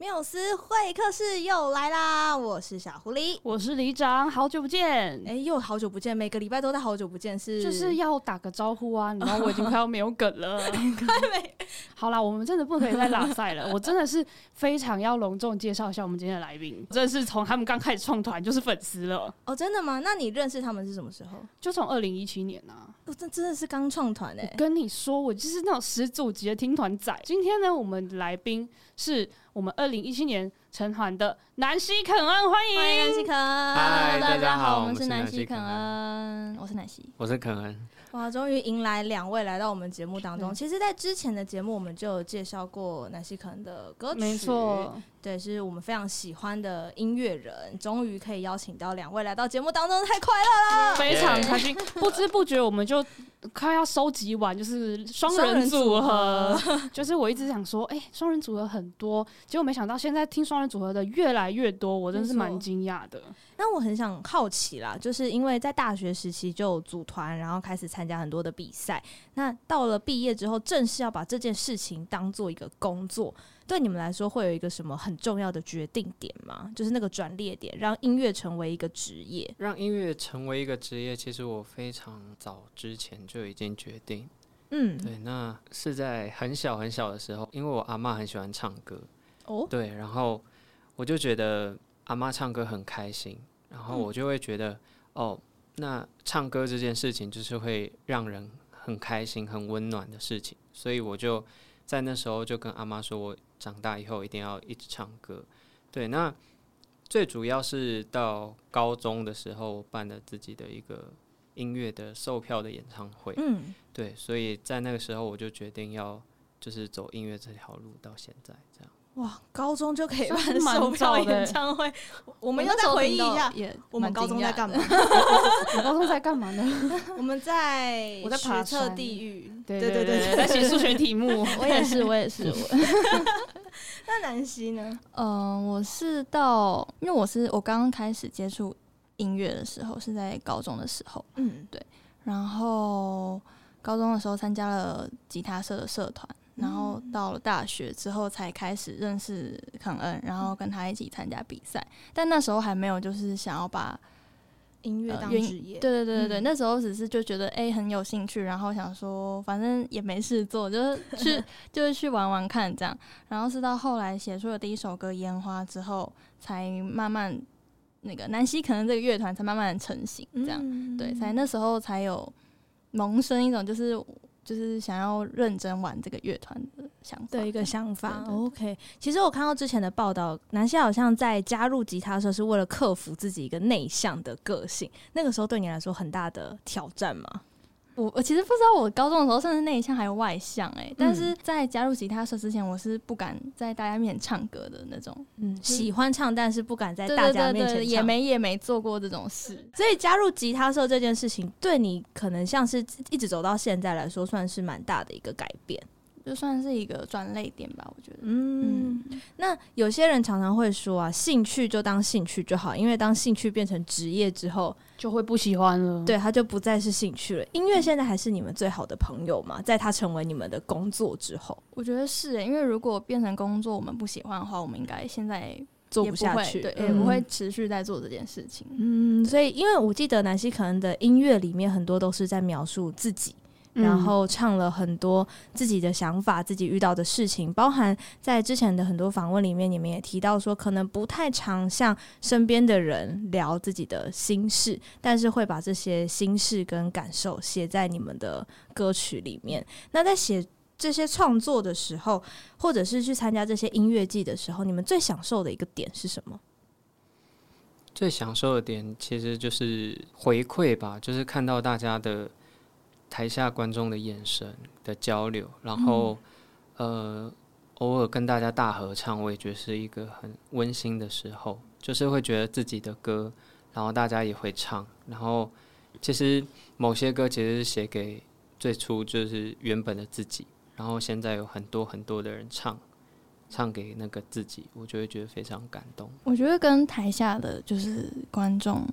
缪斯会客室又来啦！我是小狐狸，我是李长，好久不见！哎、欸，又好久不见，每个礼拜都在好久不见，是就是要打个招呼啊！然后我已经快要没有梗了，快没。好啦，我们真的不可以再拉赛了，我真的是非常要隆重介绍一下我们今天的来宾，真的是从他们刚开始创团就是粉丝了。哦，真的吗？那你认识他们是什么时候？就从二零一七年啊！哦，这真的是刚创团哎！跟你说，我就是那种始祖级的听团仔。今天呢，我们的来宾是。我们二零一七年成团的南希肯恩，欢迎，欢迎南希肯恩。嗨，大家好，我们是南希肯恩，我是南希，我是肯恩。哇，终于迎来两位来到我们节目当中。其实，在之前的节目，我们就有介绍过南希肯恩的歌曲，没错，对，是我们非常喜欢的音乐人。终于可以邀请到两位来到节目当中，太快乐了，非常开心。不知不觉，我们就快要收集完，就是双人组合。就是我一直想说，哎、欸，双人组合很多，结果没想到现在听双人组合的越来越多，我真是蛮惊讶的。那我很想好奇啦，就是因为在大学时期就组团，然后开始参加很多的比赛。那到了毕业之后，正式要把这件事情当做一个工作，对你们来说会有一个什么很重要的决定点吗？就是那个转捩点，让音乐成为一个职业。让音乐成为一个职业，其实我非常早之前就已经决定。嗯，对，那是在很小很小的时候，因为我阿妈很喜欢唱歌。哦，对，然后我就觉得阿妈唱歌很开心。然后我就会觉得，嗯、哦，那唱歌这件事情就是会让人很开心、很温暖的事情，所以我就在那时候就跟阿妈说，我长大以后一定要一直唱歌。对，那最主要是到高中的时候办了自己的一个音乐的售票的演唱会，嗯，对，所以在那个时候我就决定要就是走音乐这条路到现在这样。哇，高中就可以办 售票演唱会，我们要再回忆一下，我们高中在干嘛？我高中在干嘛呢？我们在我在学测地狱，对对对对，在写数学题目。我也是，我也是。那南希呢？嗯，我是到，因为我是我刚刚开始接触音乐的时候是在高中的时候，嗯，对。然后高中的时候参加了吉他社的社团。然后到了大学之后，才开始认识肯恩，然后跟他一起参加比赛。但那时候还没有就是想要把音乐当职业。对对对对对，嗯、那时候只是就觉得哎、欸、很有兴趣，然后想说反正也没事做，就是去 就是去玩玩看这样。然后是到后来写出了第一首歌《烟花》之后，才慢慢那个南希可能这个乐团才慢慢成型，这样、嗯、对，才那时候才有萌生一种就是。就是想要认真玩这个乐团的想法的一个想法。OK，其实我看到之前的报道，南希好像在加入吉他社是为了克服自己一个内向的个性。那个时候对你来说很大的挑战吗？我我其实不知道，我高中的时候甚至内向还有外向哎、欸，但是在加入吉他社之前，我是不敢在大家面前唱歌的那种，嗯，喜欢唱但是不敢在大家面前唱，也没也没做过这种事。所以加入吉他社这件事情，对你可能像是一直走到现在来说，算是蛮大的一个改变。就算是一个转泪点吧，我觉得。嗯，嗯，那有些人常常会说啊，兴趣就当兴趣就好，因为当兴趣变成职业之后，就会不喜欢了。对，他就不再是兴趣了。音乐现在还是你们最好的朋友嘛？在他成为你们的工作之后，我觉得是、欸，因为如果变成工作，我们不喜欢的话，我们应该现在做不下去，对，也不会持续在做这件事情。嗯，所以因为我记得南希可能的音乐里面很多都是在描述自己。然后唱了很多自己的想法，自己遇到的事情，包含在之前的很多访问里面，你们也提到说，可能不太常向身边的人聊自己的心事，但是会把这些心事跟感受写在你们的歌曲里面。那在写这些创作的时候，或者是去参加这些音乐季的时候，你们最享受的一个点是什么？最享受的点其实就是回馈吧，就是看到大家的。台下观众的眼神的交流，然后，嗯、呃，偶尔跟大家大合唱，我也觉得是一个很温馨的时候。就是会觉得自己的歌，然后大家也会唱。然后，其实某些歌其实是写给最初就是原本的自己，然后现在有很多很多的人唱，唱给那个自己，我就会觉得非常感动。我觉得跟台下的就是观众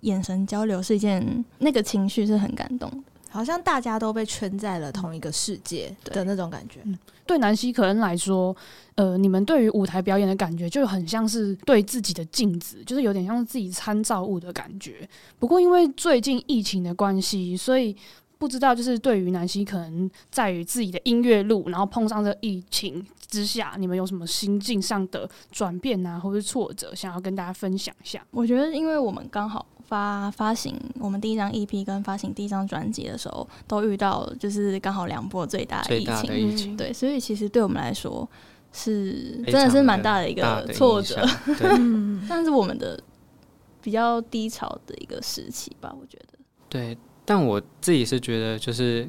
眼神交流是一件，那个情绪是很感动的。好像大家都被圈在了同一个世界的那种感觉。嗯、对南希可恩来说，呃，你们对于舞台表演的感觉就很像是对自己的镜子，就是有点像是自己参照物的感觉。不过因为最近疫情的关系，所以。不知道，就是对于南希可能在于自己的音乐路，然后碰上这疫情之下，你们有什么心境上的转变啊，或者是挫折，想要跟大家分享一下？我觉得，因为我们刚好发发行我们第一张 EP 跟发行第一张专辑的时候，都遇到就是刚好两波最大的疫情，疫情对，所以其实对我们来说是真的是蛮大的一个挫折，嗯，但是我们的比较低潮的一个时期吧，我觉得，对。但我自己是觉得，就是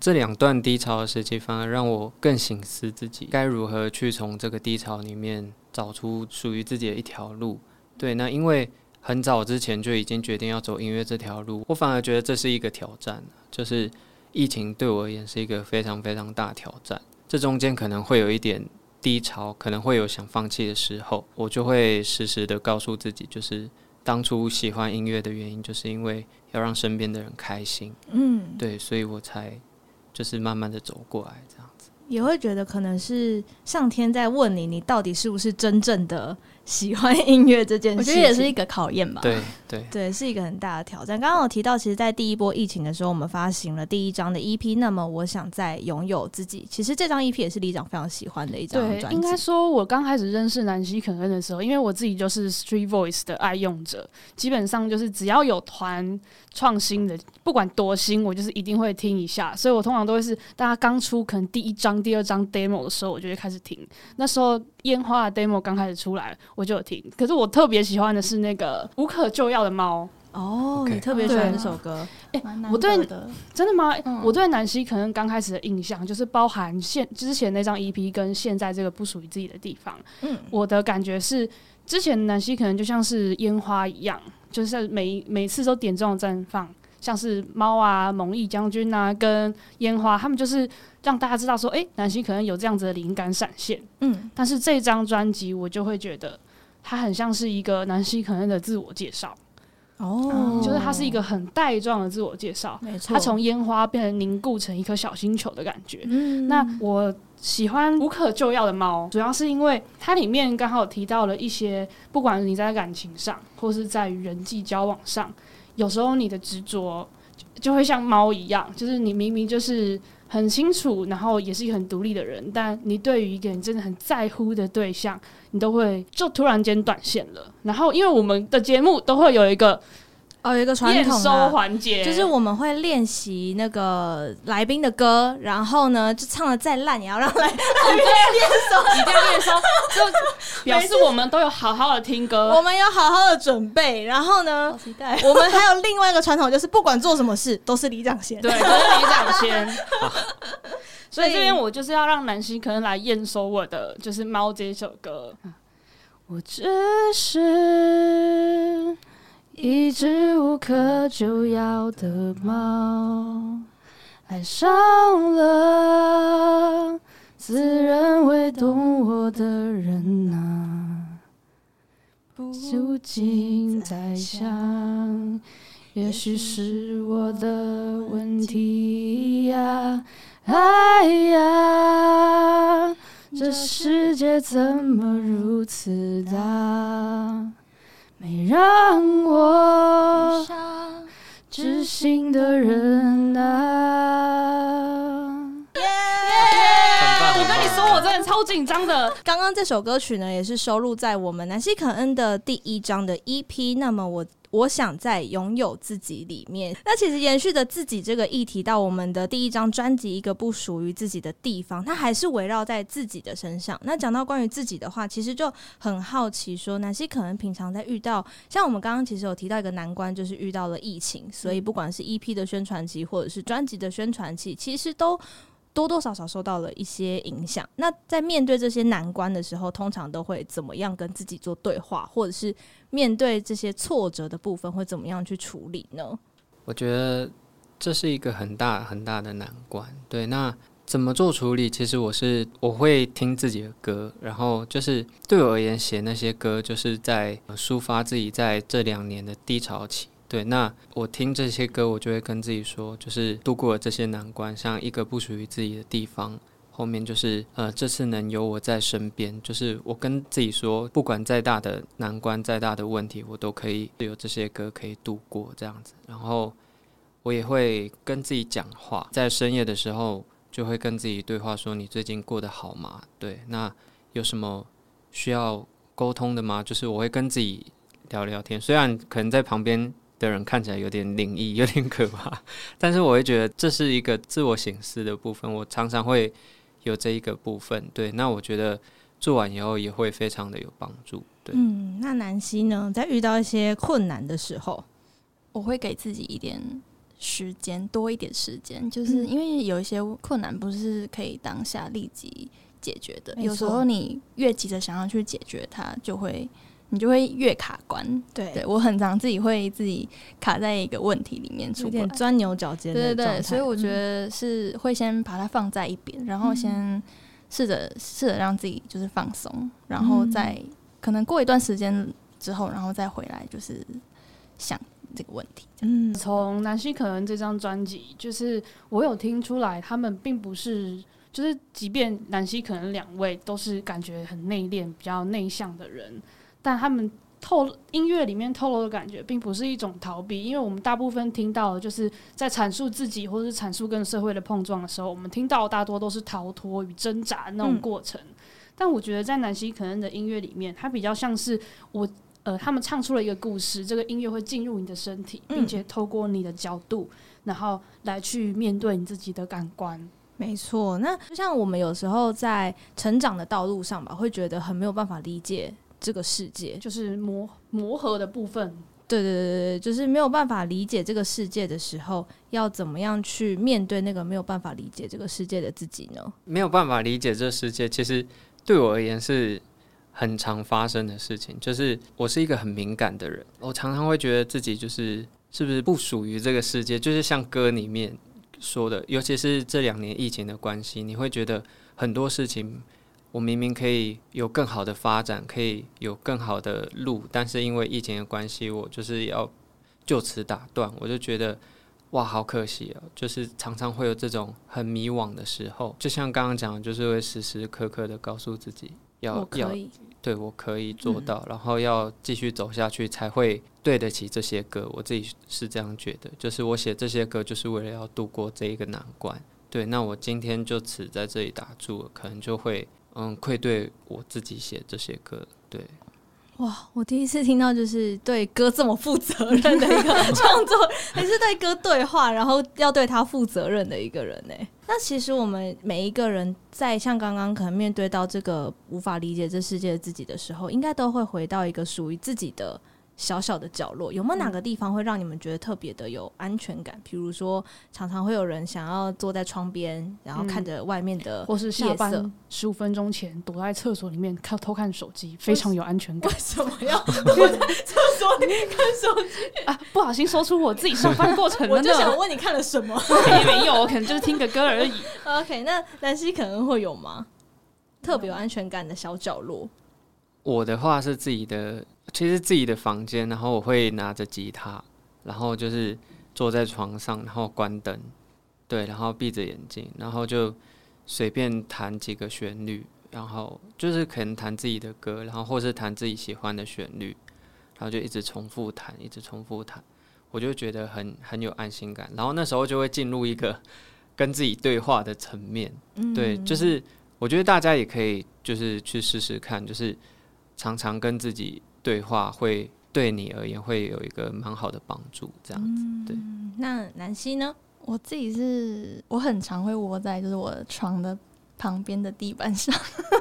这两段低潮的时期，反而让我更醒思自己该如何去从这个低潮里面找出属于自己的一条路。对，那因为很早之前就已经决定要走音乐这条路，我反而觉得这是一个挑战。就是疫情对我而言是一个非常非常大挑战，这中间可能会有一点低潮，可能会有想放弃的时候，我就会时时的告诉自己，就是。当初喜欢音乐的原因，就是因为要让身边的人开心。嗯，对，所以我才就是慢慢的走过来这样子。也会觉得可能是上天在问你，你到底是不是真正的。喜欢音乐这件事，我觉得也是一个考验吧。对对对，是一个很大的挑战。刚刚我提到，其实，在第一波疫情的时候，我们发行了第一张的 EP。那么，我想再拥有自己。其实这张 EP 也是李长非常喜欢的一张专辑。应该说，我刚开始认识南希肯恩的时候，因为我自己就是 Street Voice 的爱用者，基本上就是只要有团创新的，不管多新，我就是一定会听一下。所以我通常都会是大家刚出可能第一张、第二张 demo 的时候，我就会开始听。那时候。烟花的 demo 刚开始出来，我就有听。可是我特别喜欢的是那个无可救药的猫。哦，你特别喜欢这首歌？哎，我对真的吗？嗯、我对南希可能刚开始的印象就是包含现之前那张 EP 跟现在这个不属于自己的地方。嗯，我的感觉是之前南希可能就像是烟花一样，就是每每次都点这种绽放。像是猫啊、蒙毅将军啊，跟烟花，他们就是让大家知道说，哎、欸，南希可能有这样子的灵感闪现。嗯，但是这张专辑我就会觉得，它很像是一个南希可恩的自我介绍。哦、嗯，就是它是一个很带状的自我介绍。没错，它从烟花变成凝固成一颗小星球的感觉。嗯，那我喜欢无可救药的猫，主要是因为它里面刚好提到了一些，不管你在感情上，或是在于人际交往上。有时候你的执着就会像猫一样，就是你明明就是很清楚，然后也是一个很独立的人，但你对于一个你真的很在乎的对象，你都会就突然间断线了。然后因为我们的节目都会有一个。哦，有一个传统收环节，就是我们会练习那个来宾的歌，然后呢，就唱的再烂也要让来 宾练收，一定要练收，就表示我们都有好好的听歌，我们有好好的准备，然后呢，好期待，我们还有另外一个传统，就是不管做什么事都是里长先，对，都是里长先。所以这边我就是要让南希可能来验收我的，就是《猫》这一首歌，我只是。一只无可救药的猫，爱上了自认为懂我的人啊，不禁在想，也许是我的问题呀，哎呀，这世界怎么如此大？没让我知心的人啊！耶！我跟你说，我真的超紧张的。刚刚这首歌曲呢，也是收录在我们南西肯恩的第一张的 EP。那么我。我想在拥有自己里面，那其实延续着自己这个议题到我们的第一张专辑《一个不属于自己的地方》，它还是围绕在自己的身上。那讲到关于自己的话，其实就很好奇说，南希可能平常在遇到，像我们刚刚其实有提到一个难关，就是遇到了疫情，所以不管是 EP 的宣传期或者是专辑的宣传期，其实都。多多少少受到了一些影响。那在面对这些难关的时候，通常都会怎么样跟自己做对话，或者是面对这些挫折的部分，会怎么样去处理呢？我觉得这是一个很大很大的难关。对，那怎么做处理？其实我是我会听自己的歌，然后就是对我而言，写那些歌就是在抒发自己在这两年的低潮期。对，那我听这些歌，我就会跟自己说，就是度过了这些难关，像一个不属于自己的地方。后面就是呃，这次能有我在身边，就是我跟自己说，不管再大的难关、再大的问题，我都可以有这些歌可以度过这样子。然后我也会跟自己讲话，在深夜的时候就会跟自己对话，说你最近过得好吗？对，那有什么需要沟通的吗？就是我会跟自己聊聊天，虽然可能在旁边的人看起来有点灵异、有点可怕，但是我会觉得这是一个自我醒思的部分。我常常会。有这一个部分，对，那我觉得做完以后也会非常的有帮助，对。嗯，那南希呢，在遇到一些困难的时候，我会给自己一点时间，多一点时间，就是因为有一些困难不是可以当下立即解决的，有时候你越急着想要去解决它，就会。你就会越卡关，对，对我很常自己会自己卡在一个问题里面出，有点钻牛角尖。对对对，所以我觉得是会先把它放在一边，嗯、然后先试着试着让自己就是放松，然后再可能过一段时间之后，然后再回来就是想这个问题。嗯，从南希可能这张专辑，就是我有听出来，他们并不是，就是即便南希可能两位都是感觉很内敛、比较内向的人。但他们透音乐里面透露的感觉，并不是一种逃避，因为我们大部分听到的就是在阐述自己，或者是阐述跟社会的碰撞的时候，我们听到的大多都是逃脱与挣扎的那种过程。嗯、但我觉得在南希可能的音乐里面，它比较像是我呃，他们唱出了一个故事，这个音乐会进入你的身体，并且透过你的角度，然后来去面对你自己的感官。没错，那就像我们有时候在成长的道路上吧，会觉得很没有办法理解。这个世界就是磨磨合的部分，对对对对，就是没有办法理解这个世界的时候，要怎么样去面对那个没有办法理解这个世界的自己呢？没有办法理解这个世界，其实对我而言是很常发生的事情。就是我是一个很敏感的人，我常常会觉得自己就是是不是不属于这个世界，就是像歌里面说的，尤其是这两年疫情的关系，你会觉得很多事情。我明明可以有更好的发展，可以有更好的路，但是因为疫情的关系，我就是要就此打断。我就觉得哇，好可惜啊！就是常常会有这种很迷惘的时候，就像刚刚讲，就是会时时刻刻的告诉自己要要，对我可以做到，嗯、然后要继续走下去，才会对得起这些歌。我自己是这样觉得，就是我写这些歌，就是为了要度过这一个难关。对，那我今天就此在这里打住了，可能就会。嗯，愧对我自己写这些歌，对。哇，我第一次听到就是对歌这么负责任的一个创作，还是对歌对话，然后要对他负责任的一个人呢？那其实我们每一个人在像刚刚可能面对到这个无法理解这世界的自己的时候，应该都会回到一个属于自己的。小小的角落，有没有哪个地方会让你们觉得特别的有安全感？比如说，常常会有人想要坐在窗边，然后看着外面的、嗯，或是下班十五分钟前躲在厕所里面看偷看手机，非常有安全感。为什么要躲在厕所里面看手机 啊？不小心说出我自己上班过程，我就想问你看了什么？也没有，我可能就是听个歌而已。OK，那南希可能会有吗？特别有安全感的小角落？我的话是自己的。其实自己的房间，然后我会拿着吉他，然后就是坐在床上，然后关灯，对，然后闭着眼睛，然后就随便弹几个旋律，然后就是可能弹自己的歌，然后或是弹自己喜欢的旋律，然后就一直重复弹，一直重复弹，我就觉得很很有安心感。然后那时候就会进入一个 跟自己对话的层面，对，就是我觉得大家也可以就是去试试看，就是常常跟自己。对话会对你而言会有一个蛮好的帮助，这样子。对，那南希呢？我自己是我很常会窝在就是我的床的旁边的地板上。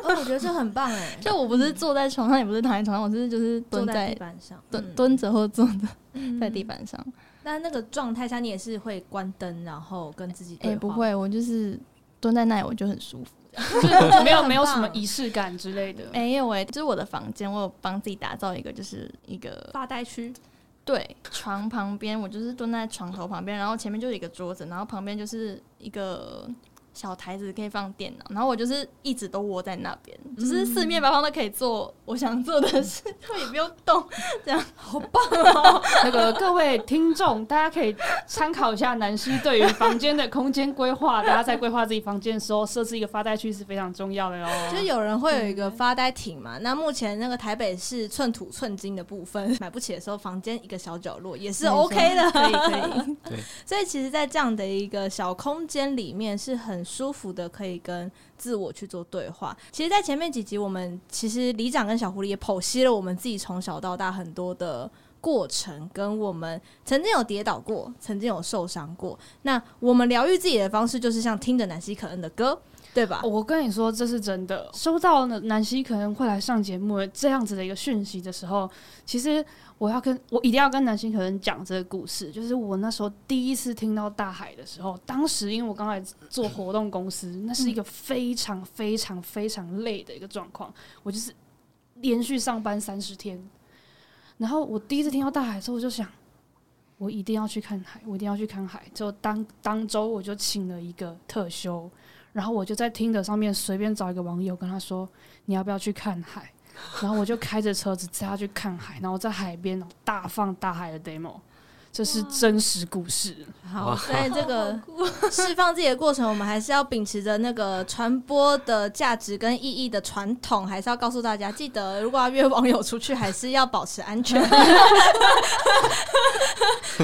哦，我觉得这很棒哎！就我不是坐在床上，也不是躺在床上，我是就是蹲在，在地板上，蹲蹲着或坐着在地板上。那那个状态下，你也是会关灯，然后跟自己对话？哎，不会，我就是蹲在那里，我就很舒服。没有没有什么仪式感之类的，没有哎，就是我的房间，我有帮自己打造一个，就是一个发呆区。对，床旁边，我就是蹲在床头旁边，然后前面就是一个桌子，然后旁边就是一个小台子可以放电脑，然后我就是一直都窝在那边，嗯、就是四面八方都可以做我想做的事，就也不用动，这样好棒哦！那个各位听众，大家可以参考一下南希对于房间的空间规划，大家在规划自己房间的时候，设置一个发呆区是非常重要的哦。就是有人会有一个发呆亭嘛，那目前那个台北市寸土寸金的部分 买不起的时候，房间一个小角落也是 OK 的，可以可以。对，所以其实，在这样的一个小空间里面是很。舒服的，可以跟自我去做对话。其实，在前面几集，我们其实里长跟小狐狸也剖析了我们自己从小到大很多的过程，跟我们曾经有跌倒过，曾经有受伤过。那我们疗愈自己的方式，就是像听着南希可恩的歌，对吧？我跟你说，这是真的。收到南希可恩会来上节目这样子的一个讯息的时候，其实。我要跟我一定要跟南星可能讲这个故事，就是我那时候第一次听到大海的时候，当时因为我刚来做活动公司，那是一个非常非常非常累的一个状况，我就是连续上班三十天，然后我第一次听到大海的时候，我就想，我一定要去看海，我一定要去看海，就当当周我就请了一个特休，然后我就在听的上面随便找一个网友跟他说，你要不要去看海？然后我就开着车子载他去看海，然后在海边大放大海的 demo，这是真实故事。好，在这个 释放自己的过程，我们还是要秉持着那个传播的价值跟意义的传统，还是要告诉大家，记得如果要约网友出去，还是要保持安全。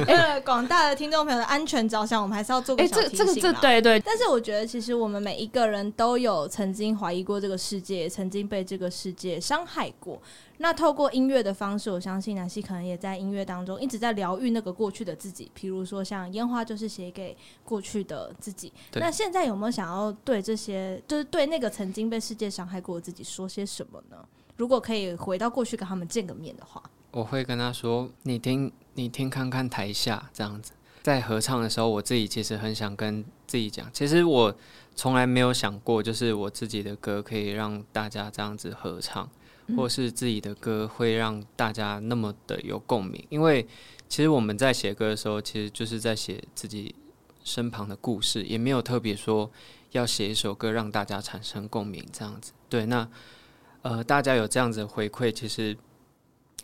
为 了广大的听众朋友的安全着想，我们还是要做个小提醒。这个、这个、对对。但是我觉得，其实我们每一个人都有曾经怀疑过这个世界，曾经被这个世界伤害过。那透过音乐的方式，我相信南希可能也在音乐当中一直在疗愈那个过去的自己。譬如说，像烟花就是写给过去的自己。那现在有没有想要对这些，就是对那个曾经被世界伤害过的自己说些什么呢？如果可以回到过去跟他们见个面的话，我会跟他说：“你听，你听看看台下这样子，在合唱的时候，我自己其实很想跟自己讲，其实我从来没有想过，就是我自己的歌可以让大家这样子合唱。”或是自己的歌会让大家那么的有共鸣，因为其实我们在写歌的时候，其实就是在写自己身旁的故事，也没有特别说要写一首歌让大家产生共鸣这样子。对，那呃，大家有这样子的回馈，其实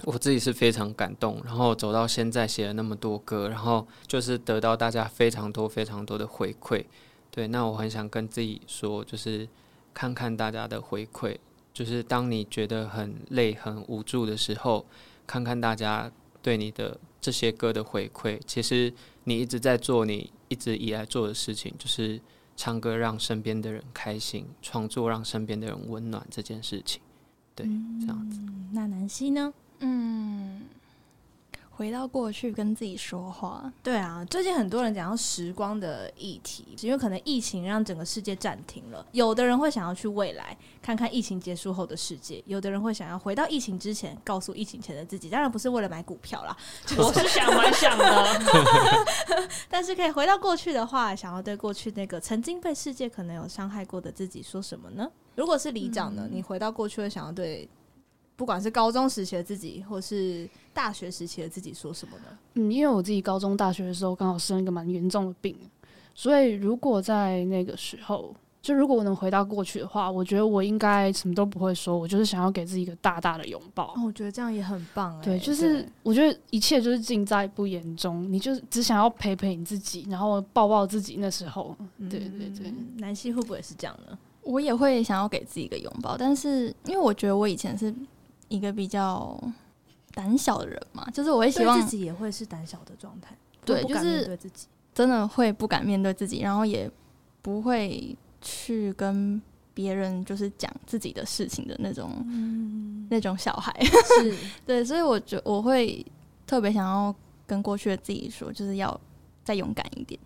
我自己是非常感动。然后走到现在写了那么多歌，然后就是得到大家非常多非常多的回馈。对，那我很想跟自己说，就是看看大家的回馈。就是当你觉得很累、很无助的时候，看看大家对你的这些歌的回馈。其实你一直在做你一直以来做的事情，就是唱歌让身边的人开心，创作让身边的人温暖这件事情。对，这样子。嗯，那南希呢？嗯。回到过去跟自己说话。对啊，最近很多人讲到时光的议题，因为可能疫情让整个世界暂停了。有的人会想要去未来看看疫情结束后的世界，有的人会想要回到疫情之前，告诉疫情前的自己。当然不是为了买股票啦，我是想蛮想的。但是可以回到过去的话，想要对过去那个曾经被世界可能有伤害过的自己说什么呢？如果是里长呢？嗯、你回到过去会想要对？不管是高中时期的自己，或是大学时期的自己，说什么呢？嗯，因为我自己高中、大学的时候刚好生一个蛮严重的病，所以如果在那个时候，就如果我能回到过去的话，我觉得我应该什么都不会说，我就是想要给自己一个大大的拥抱。哦，我觉得这样也很棒欸。对，就是我觉得一切就是尽在不言中，你就只想要陪陪你自己，然后抱抱自己。那时候，对对对，南希会不会是这样呢？我也会想要给自己一个拥抱，但是因为我觉得我以前是。一个比较胆小的人嘛，就是我会希望自己也会是胆小的状态，对，就是真的会不敢面对自己，然后也不会去跟别人就是讲自己的事情的那种、嗯、那种小孩，是。对，所以我觉我会特别想要跟过去的自己说，就是要再勇敢一点。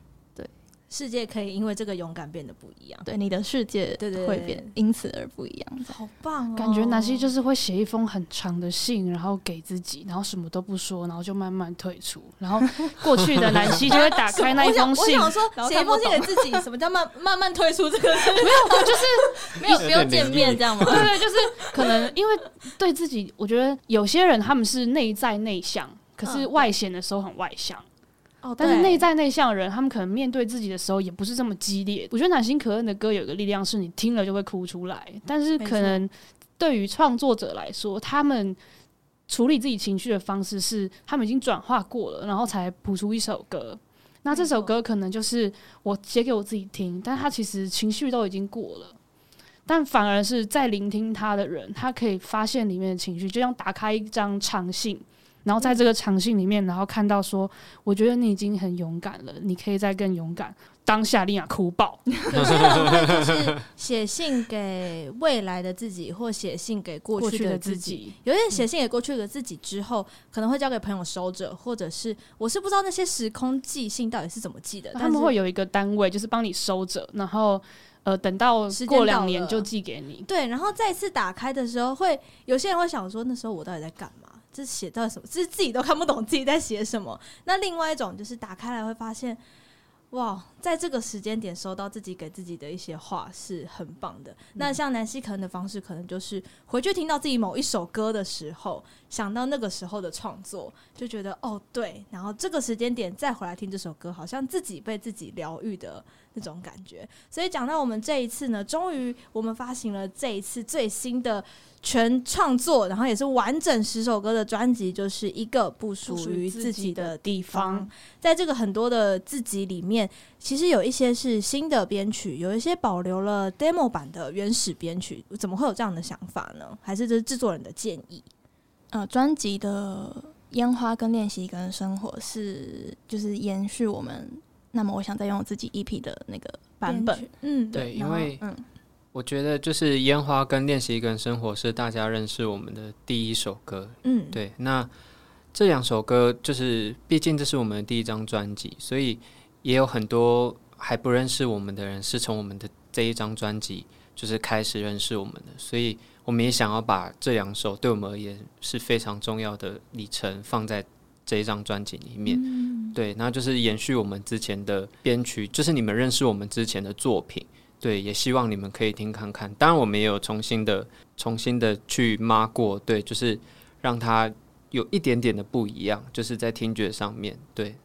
世界可以因为这个勇敢变得不一样，对，你的世界对对会变，因此而不一样。好棒哦！感觉南希就是会写一封很长的信，然后给自己，然后什么都不说，然后就慢慢退出。然后 过去的南希就会打开那一封信，我想说写一封信给自己，什么叫慢慢慢退出？这个没有，就是没有不用见面这样吗？对对，就是可能因为对自己，我觉得有些人他们是内在内向，可是外显的时候很外向。哦，但是内在内向的人，他们可能面对自己的时候也不是这么激烈。我觉得暖心可恩的歌有一个力量，是你听了就会哭出来。但是可能对于创作者来说，他们处理自己情绪的方式是，他们已经转化过了，然后才谱出一首歌。那这首歌可能就是我写给我自己听，但他其实情绪都已经过了，但反而是在聆听他的人，他可以发现里面的情绪，就像打开一张长信。然后在这个长信里面，然后看到说，我觉得你已经很勇敢了，你可以再更勇敢。当下丽亚哭爆，就是写信给未来的自己，或写信给过去的自己。自己有点写信给过去的自己之后，可能会交给朋友收着，或者是我是不知道那些时空寄信到底是怎么寄的。他们会有一个单位，就是帮你收着，然后呃，等到过两年就寄给你。对，然后再次打开的时候会，会有些人会想说，那时候我到底在干嘛？这写到什么？就是自己都看不懂自己在写什么。那另外一种就是打开来会发现，哇，在这个时间点收到自己给自己的一些话是很棒的。嗯、那像南希可能的方式，可能就是回去听到自己某一首歌的时候，想到那个时候的创作，就觉得哦对，然后这个时间点再回来听这首歌，好像自己被自己疗愈的那种感觉。所以讲到我们这一次呢，终于我们发行了这一次最新的。全创作，然后也是完整十首歌的专辑，就是一个不属于自己的地方。在这个很多的自己里面，其实有一些是新的编曲，有一些保留了 demo 版的原始编曲。怎么会有这样的想法呢？还是这是制作人的建议？呃，专辑的烟花跟练习跟生活是就是延续我们。那么我想再用自己 EP 的那个版本。嗯，对，因为嗯。我觉得就是烟花跟练习一个人生活是大家认识我们的第一首歌，嗯，对。那这两首歌就是，毕竟这是我们的第一张专辑，所以也有很多还不认识我们的人是从我们的这一张专辑就是开始认识我们的，所以我们也想要把这两首对我们而言是非常重要的里程放在这一张专辑里面，嗯，对。那就是延续我们之前的编曲，就是你们认识我们之前的作品。对，也希望你们可以听看看。当然，我们也有重新的、重新的去抹过，对，就是让它有一点点的不一样，就是在听觉上面，对，嗯，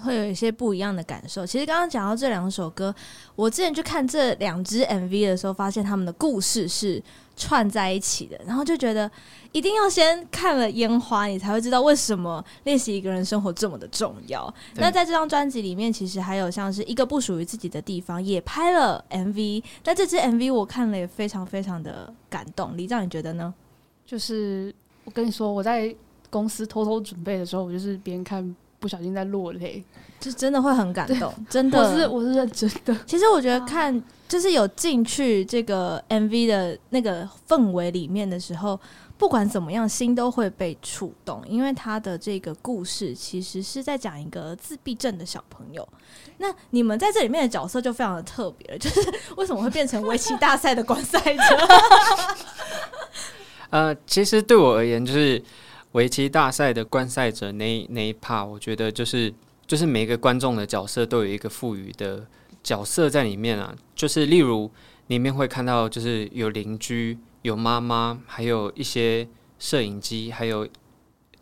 会有一些不一样的感受。其实刚刚讲到这两首歌，我之前去看这两支 MV 的时候，发现他们的故事是串在一起的，然后就觉得一定要先看了烟花，你才会知道为什么练习一个人生活这么的重要。那在这张专辑里面，其实还有像是一个不属于自己的地方，也拍了 MV。但这支 MV 我看了也非常非常的感动。李丈，你觉得呢？就是我跟你说，我在公司偷偷准备的时候，我就是边看不小心在落泪，就真的会很感动，真的，我是我是认真的。其实我觉得看。就是有进去这个 MV 的那个氛围里面的时候，不管怎么样，心都会被触动，因为他的这个故事其实是在讲一个自闭症的小朋友。那你们在这里面的角色就非常的特别了，就是为什么会变成围棋大赛的观赛者？呃，其实对我而言，就是围棋大赛的观赛者那那一 part，我觉得就是就是每个观众的角色都有一个赋予的。角色在里面啊，就是例如里面会看到，就是有邻居、有妈妈，还有一些摄影机，还有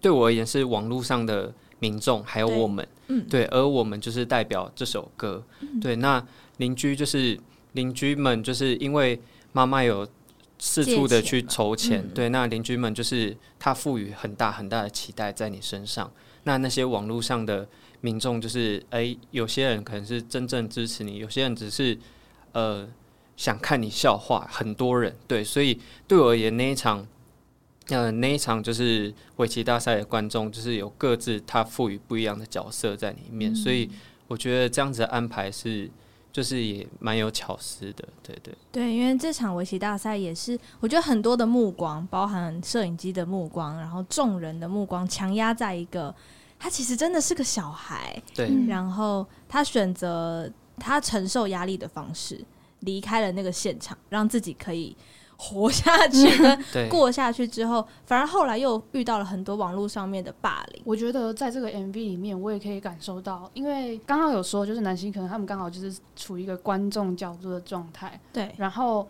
对我而言是网络上的民众，还有我们，嗯，对，而我们就是代表这首歌，嗯、对。那邻居就是邻居们，就是因为妈妈有四处的去筹钱，钱对，那邻居们就是他赋予很大很大的期待在你身上。那那些网络上的。民众就是，哎、欸，有些人可能是真正支持你，有些人只是，呃，想看你笑话。很多人对，所以对我而言，那一场，呃，那一场就是围棋大赛的观众，就是有各自他赋予不一样的角色在里面，嗯、所以我觉得这样子的安排是，就是也蛮有巧思的，对对对，因为这场围棋大赛也是，我觉得很多的目光，包含摄影机的目光，然后众人的目光，强压在一个。他其实真的是个小孩，对。然后他选择他承受压力的方式离开了那个现场，让自己可以活下去 跟过下去。之后，反而后来又遇到了很多网络上面的霸凌。我觉得在这个 MV 里面，我也可以感受到，因为刚刚有说，就是南希可能他们刚好就是处于一个观众角度的状态，对。然后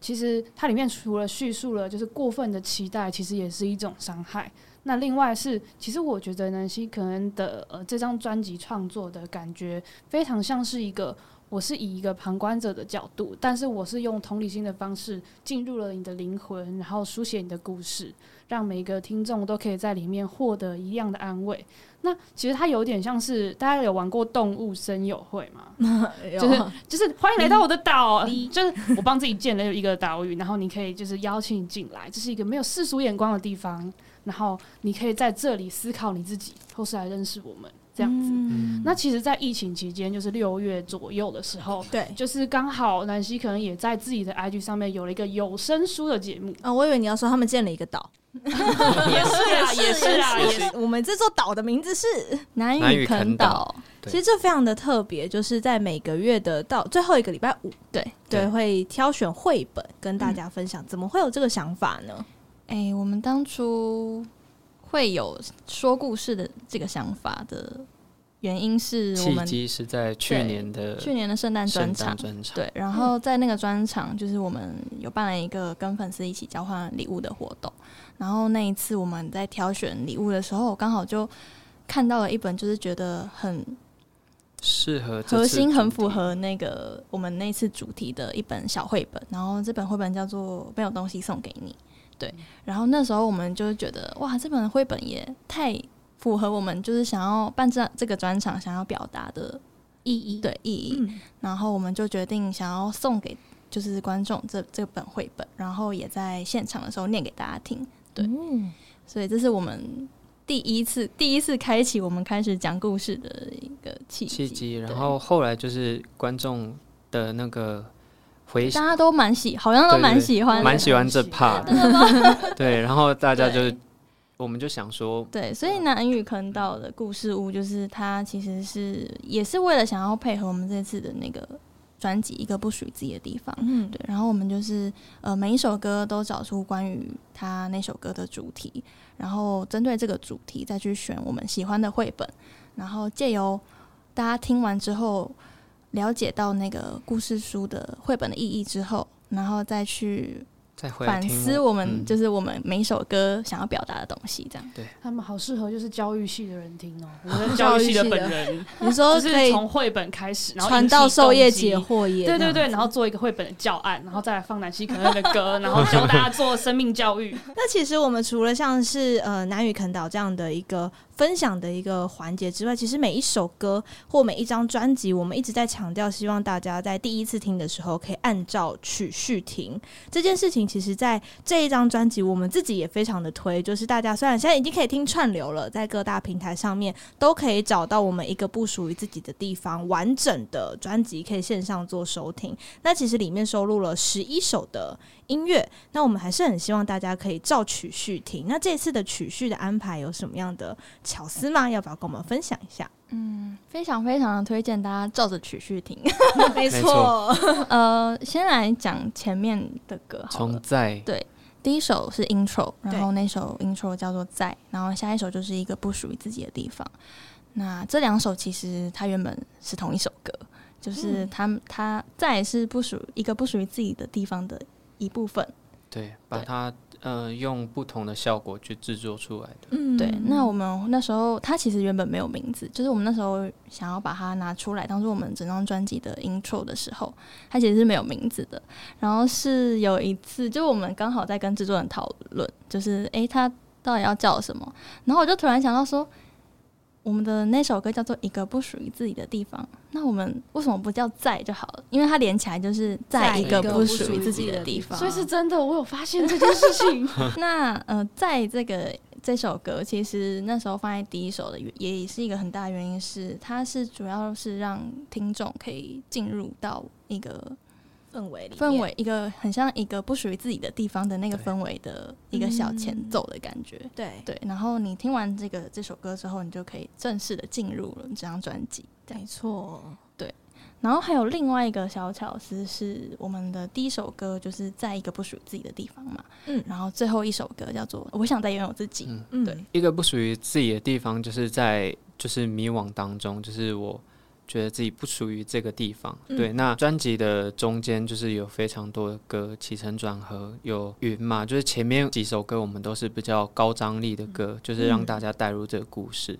其实它里面除了叙述了就是过分的期待，其实也是一种伤害。那另外是，其实我觉得南希可能的呃这张专辑创作的感觉非常像是一个。我是以一个旁观者的角度，但是我是用同理心的方式进入了你的灵魂，然后书写你的故事，让每个听众都可以在里面获得一样的安慰。那其实它有点像是大家有玩过动物声友会吗？就是就是欢迎来到我的岛，就是我帮自己建了一个岛屿，然后你可以就是邀请你进来，这是一个没有世俗眼光的地方，然后你可以在这里思考你自己，或是来认识我们。这样子，嗯、那其实，在疫情期间，就是六月左右的时候，对，就是刚好南希可能也在自己的 IG 上面有了一个有声书的节目啊、哦。我以为你要说他们建了一个岛，也是啊，也是啊，也是。我们这座岛的名字是南屿垦岛。其实这非常的特别，就是在每个月的到最后一个礼拜五，对对，对会挑选绘本跟大家分享。嗯、怎么会有这个想法呢？哎、欸，我们当初。会有说故事的这个想法的原因是我们契机是在去年的去年的圣诞专场，对，然后在那个专场就是我们有办了一个跟粉丝一起交换礼物的活动，然后那一次我们在挑选礼物的时候，刚好就看到了一本就是觉得很适合核心很符合那个我们那次主题的一本小绘本，然后这本绘本叫做《没有东西送给你》。对，然后那时候我们就觉得，哇，这本绘本也太符合我们就是想要办这这个专场想要表达的意义，对意义。嗯、然后我们就决定想要送给就是观众这这本绘本，然后也在现场的时候念给大家听。对，嗯、所以这是我们第一次第一次开启我们开始讲故事的一个契机。契机，然后后来就是观众的那个。回大家都蛮喜，好像都蛮喜欢，蛮喜欢这 part。对，然后大家就，我们就想说，对，所以南屿坑道的故事屋，就是它其实是也是为了想要配合我们这次的那个专辑，一个不属于自己的地方。嗯，对。然后我们就是呃，每一首歌都找出关于他那首歌的主题，然后针对这个主题再去选我们喜欢的绘本，然后借由大家听完之后。了解到那个故事书的绘本的意义之后，然后再去反思我们就是我们每一首歌想要表达的东西，这样。对，他们好适合就是教育系的人听哦，我们教育系的本人，你说可以从绘本开始，然后传道授业解惑也，对对对，然后做一个绘本的教案，然后再来放南希可恩的歌，然后教大家做生命教育。那其实我们除了像是呃南屿垦岛这样的一个。分享的一个环节之外，其实每一首歌或每一张专辑，我们一直在强调，希望大家在第一次听的时候可以按照曲序听。这件事情，其实，在这一张专辑，我们自己也非常的推，就是大家虽然现在已经可以听串流了，在各大平台上面都可以找到我们一个不属于自己的地方完整的专辑，可以线上做收听。那其实里面收录了十一首的音乐，那我们还是很希望大家可以照曲序听。那这次的曲序的安排有什么样的巧思吗？要不要跟我们分享一下？嗯，非常非常的推荐大家照着曲序听。没错，呃，先来讲前面的歌好了。从在对，第一首是 intro，然后那首 intro 叫做在，然后下一首就是一个不属于自己的地方。那这两首其实它原本是同一首歌，就是他他在是不属一个不属于自己的地方的一部分。对，把它。呃，用不同的效果去制作出来的。嗯，对。那我们那时候，它其实原本没有名字，就是我们那时候想要把它拿出来当做我们整张专辑的 intro 的时候，它其实是没有名字的。然后是有一次，就我们刚好在跟制作人讨论，就是诶，它到底要叫什么？然后我就突然想到说。我们的那首歌叫做《一个不属于自己的地方》，那我们为什么不叫“在”就好了？因为它连起来就是在一个不属于自己的地方。所以是真的，我有发现这件事情。那呃，在这个这首歌，其实那时候放在第一首的，也是一个很大的原因是，它是主要是让听众可以进入到一个。氛围里，氛围一个很像一个不属于自己的地方的那个氛围的一个小前奏的感觉，对对。然后你听完这个这首歌之后，你就可以正式的进入了这张专辑。没错，对。然后还有另外一个小巧思是，我们的第一首歌就是在一个不属于自己的地方嘛，嗯。然后最后一首歌叫做我想再拥有自己，嗯，对。一个不属于自己的地方，就是在就是迷惘当中，就是我。觉得自己不属于这个地方。嗯、对，那专辑的中间就是有非常多的歌起承转合，有云嘛，就是前面几首歌我们都是比较高张力的歌，嗯、就是让大家带入这个故事。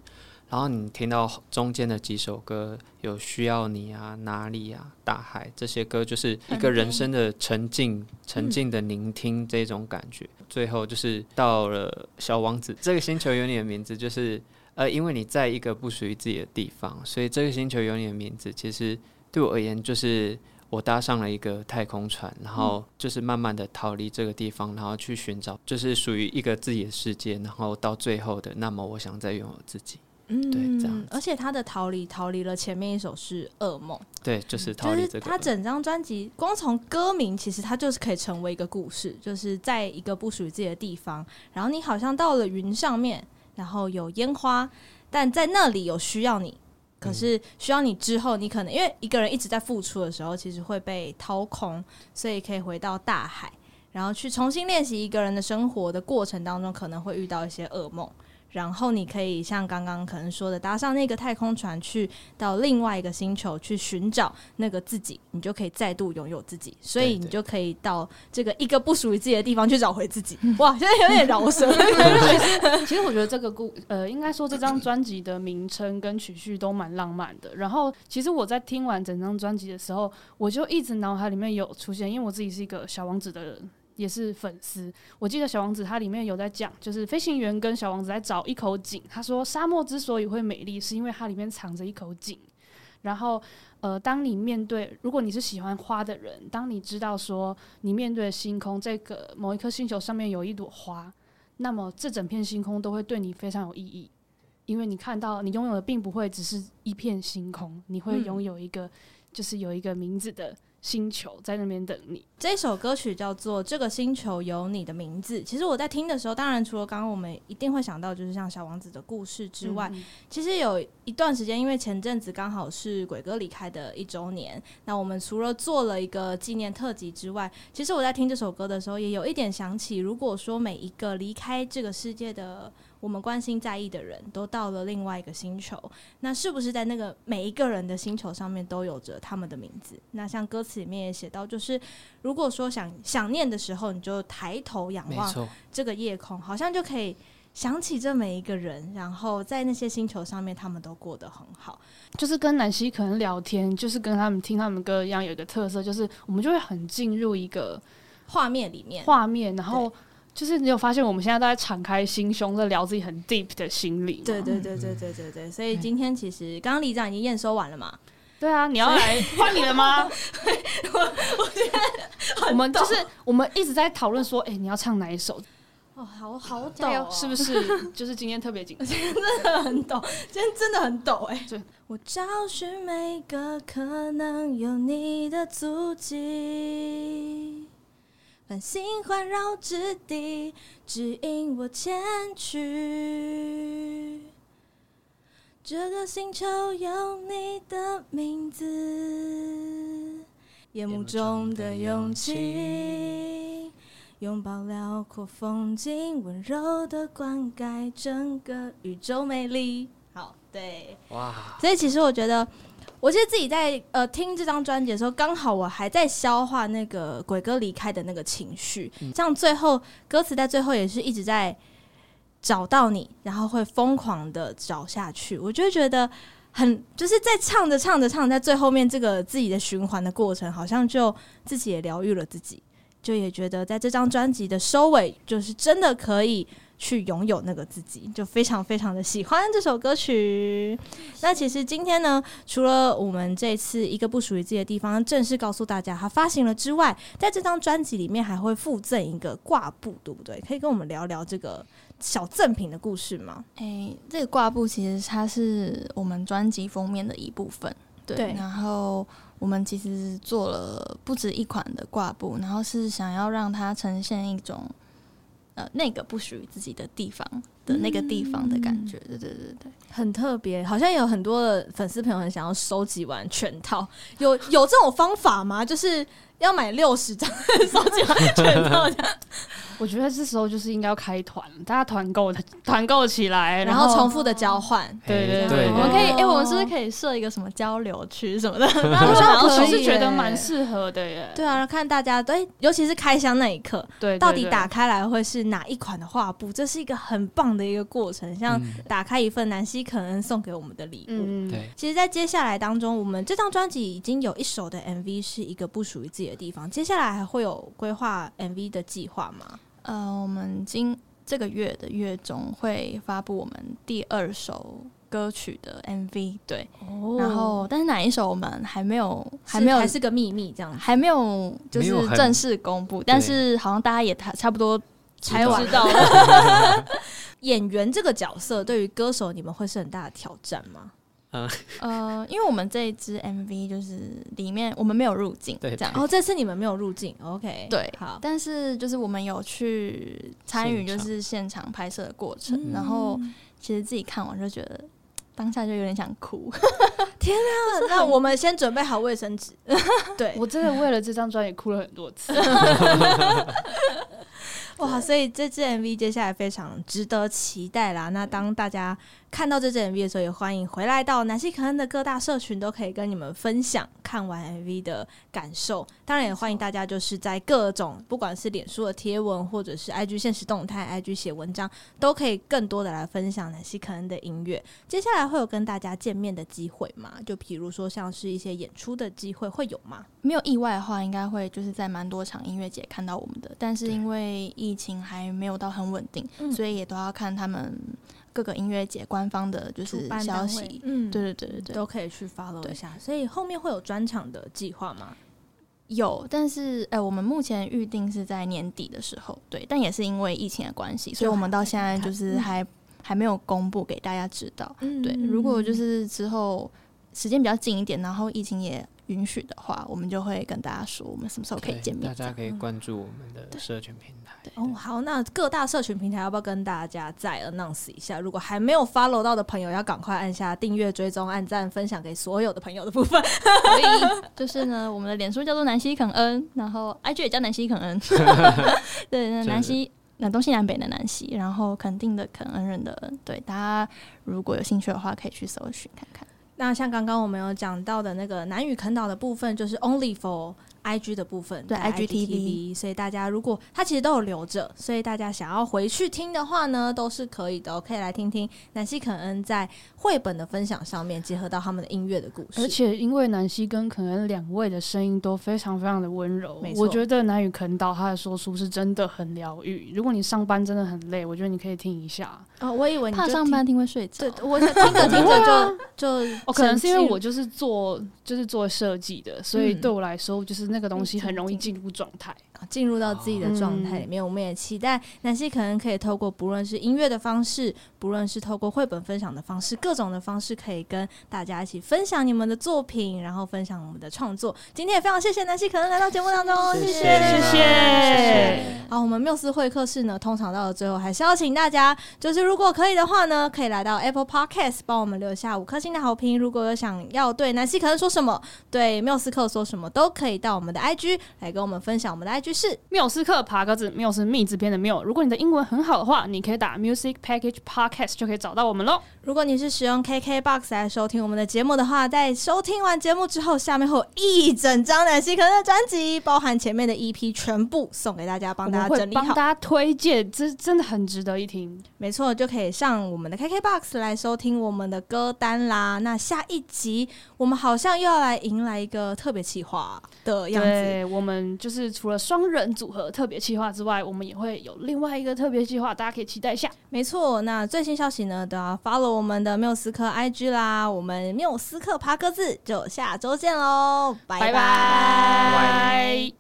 然后你听到中间的几首歌，有需要你啊，哪里啊，大海这些歌，就是一个人生的沉静、沉静的聆听这种感觉。嗯、最后就是到了小王子，这个星球有你的名字，就是呃，因为你在一个不属于自己的地方，所以这个星球有你的名字。其实对我而言，就是我搭上了一个太空船，然后就是慢慢的逃离这个地方，然后去寻找，就是属于一个自己的世界，然后到最后的，那么我想再拥有自己。嗯，对，这样。而且他的逃离，逃离了前面一首是《噩梦》，对，就是逃离这个。他整张专辑，光从歌名，其实他就是可以成为一个故事，就是在一个不属于自己的地方，然后你好像到了云上面，然后有烟花，但在那里有需要你，可是需要你之后，你可能因为一个人一直在付出的时候，其实会被掏空，所以可以回到大海，然后去重新练习一个人的生活的过程当中，可能会遇到一些噩梦。然后你可以像刚刚可能说的，搭上那个太空船，去到另外一个星球去寻找那个自己，你就可以再度拥有自己。所以你就可以到这个一个不属于自己的地方去找回自己。哇，现在有点饶舌。其实我觉得这个故呃，应该说这张专辑的名称跟曲序都蛮浪漫的。然后其实我在听完整张专辑的时候，我就一直脑海里面有出现，因为我自己是一个小王子的人。也是粉丝。我记得小王子他里面有在讲，就是飞行员跟小王子在找一口井。他说，沙漠之所以会美丽，是因为它里面藏着一口井。然后，呃，当你面对，如果你是喜欢花的人，当你知道说你面对的星空，这个某一颗星球上面有一朵花，那么这整片星空都会对你非常有意义，因为你看到你拥有的并不会只是一片星空，你会拥有一个，嗯、就是有一个名字的。星球在那边等你。这首歌曲叫做《这个星球有你的名字》。其实我在听的时候，当然除了刚刚我们一定会想到，就是像小王子的故事之外，嗯、其实有一段时间，因为前阵子刚好是鬼哥离开的一周年，那我们除了做了一个纪念特辑之外，其实我在听这首歌的时候，也有一点想起，如果说每一个离开这个世界的。我们关心在意的人都到了另外一个星球，那是不是在那个每一个人的星球上面都有着他们的名字？那像歌词里面也写到，就是如果说想想念的时候，你就抬头仰望这个夜空，好像就可以想起这每一个人，然后在那些星球上面，他们都过得很好。就是跟南希可能聊天，就是跟他们听他们歌一样，有一个特色，就是我们就会很进入一个画面里面，画面，然后。就是你有发现，我们现在都在敞开心胸，在聊自己很 deep 的心理。对对对对对对对。所以今天其实刚刚李长已经验收完了嘛？对啊，你要来 换你了吗？我我觉得我们就是我们一直在讨论说，哎、欸，你要唱哪一首？哦，好好抖、哦，是不是？就是今天特别紧张，真的很抖，今天真的很抖哎、欸。对，我找寻每个可能有你的足迹。繁星环绕之地，指引我前去。这个星球有你的名字，夜幕中的勇气，拥抱辽阔风景，温柔的灌溉整个宇宙美丽。好，对，哇，所以其实我觉得。我其实自己在呃听这张专辑的时候，刚好我还在消化那个鬼哥离开的那个情绪，像最后歌词在最后也是一直在找到你，然后会疯狂的找下去，我就觉得很就是在唱着唱着唱，在最后面这个自己的循环的过程，好像就自己也疗愈了自己，就也觉得在这张专辑的收尾，就是真的可以。去拥有那个自己，就非常非常的喜欢这首歌曲。那其实今天呢，除了我们这次一个不属于自己的地方正式告诉大家它发行了之外，在这张专辑里面还会附赠一个挂布，对不对？可以跟我们聊聊这个小赠品的故事吗？诶、欸，这个挂布其实它是我们专辑封面的一部分，对。对然后我们其实做了不止一款的挂布，然后是想要让它呈现一种。呃，那个不属于自己的地方的那个地方的感觉，嗯、对对对对，很特别，好像有很多的粉丝朋友很想要收集完全套，有有这种方法吗？就是要买六十张 收集完全套这样。我觉得这时候就是应该要开团，大家团购团购起来，然后重复的交换。对对对，我们可以，哎，我们是不是可以设一个什么交流区什么的？我是觉得蛮适合的耶。对啊，看大家对，尤其是开箱那一刻，对，到底打开来会是哪一款的画布？这是一个很棒的一个过程，像打开一份南希可能送给我们的礼物。对，其实，在接下来当中，我们这张专辑已经有一首的 MV 是一个不属于自己的地方，接下来还会有规划 MV 的计划吗？呃，我们今这个月的月中会发布我们第二首歌曲的 MV，对，哦、然后但是哪一首我们还没有，还没有，还是个秘密，这样还没有就是正式公布，但是好像大家也差差不多才知道了。演员这个角色对于歌手你们会是很大的挑战吗？呃，呃，因为我们这一支 MV 就是里面我们没有入境，对，这样。哦，这次你们没有入境，OK，对，好。但是就是我们有去参与，就是现场拍摄的过程，然后其实自己看完就觉得当下就有点想哭。天啊！那我们先准备好卫生纸。对，我真的为了这张专辑哭了很多次。哇，所以这支 MV 接下来非常值得期待啦。那当大家看到这支 MV 的时候，也欢迎回来到南西可恩的各大社群，都可以跟你们分享看完 MV 的感受。当然，也欢迎大家就是在各种不管是脸书的贴文，或者是 IG 现实动态、IG 写文章，都可以更多的来分享南西可恩的音乐。接下来会有跟大家见面的机会吗？就比如说像是一些演出的机会会有吗？没有意外的话，应该会就是在蛮多场音乐节看到我们的。但是因为疫情还没有到很稳定，所以也都要看他们。各个音乐节官方的就是消息，嗯，对对对对对，都可以去 follow 一下。所以后面会有专场的计划吗？有，但是哎、欸，我们目前预定是在年底的时候，对，但也是因为疫情的关系，所以我们到现在就是还还没有公布给大家知道。对，如果就是之后时间比较近一点，然后疫情也允许的话，我们就会跟大家说我们什么时候可以见面。大家可以关注我们的社群平台。对哦，好，那各大社群平台要不要跟大家再 announce 一下？如果还没有 follow 到的朋友，要赶快按下订阅、追踪、按赞、分享给所有的朋友的部分。所以，就是呢，我们的脸书叫做南西肯恩，然后 IG 也叫南西肯恩。对，那南西，那东西南北的南西，然后肯定的肯恩人的恩。对，大家如果有兴趣的话，可以去搜寻看看。那像刚刚我们有讲到的那个南屿垦岛的部分，就是 Only for IG 的部分，对 IGTV，所以大家如果他其实都有留着，所以大家想要回去听的话呢，都是可以的，可以来听听南希肯恩在绘本的分享上面结合到他们的音乐的故事。而且因为南希跟肯恩两位的声音都非常非常的温柔，我觉得南语垦岛他的说书是真的很疗愈。如果你上班真的很累，我觉得你可以听一下。哦，我以为你怕上班听会睡着，对，我听着 听着就就哦，可能是因为我就是做就是做设计的，所以对我来说就是那个东西很容易进入状态，进入到自己的状态里面。我们也期待南希可能可以透过不论是音乐的方式，不论是透过绘本分享的方式，各种的方式，可以跟大家一起分享你们的作品，然后分享我们的创作。今天也非常谢谢南希可能来到节目当中，谢谢谢谢。好，我们缪斯会客室呢，通常到了最后还是要请大家就是。如果可以的话呢，可以来到 Apple Podcast 帮我们留下五颗星的好评。如果有想要对南希可能说什么，对缪斯克说什么，都可以到我们的 IG 来跟我们分享。我们的 IG 是缪斯克爬格子，缪斯密字边的缪。如果你的英文很好的话，你可以打 Music Package Podcast 就可以找到我们喽。如果你是使用 KKBOX 来收听我们的节目的话，在收听完节目之后，下面会有一整张南西肯恩的专辑，包含前面的 EP 全部送给大家，帮大家整理好，帮大家推荐，这真的很值得一听。没错。就可以上我们的 KKBOX 来收听我们的歌单啦。那下一集我们好像又要来迎来一个特别企划的样子。对，我们就是除了双人组合特别计划之外，我们也会有另外一个特别计划，大家可以期待一下。没错，那最新消息呢都要 follow 我们的缪斯克 IG 啦。我们缪斯克爬格子就下周见喽，拜拜。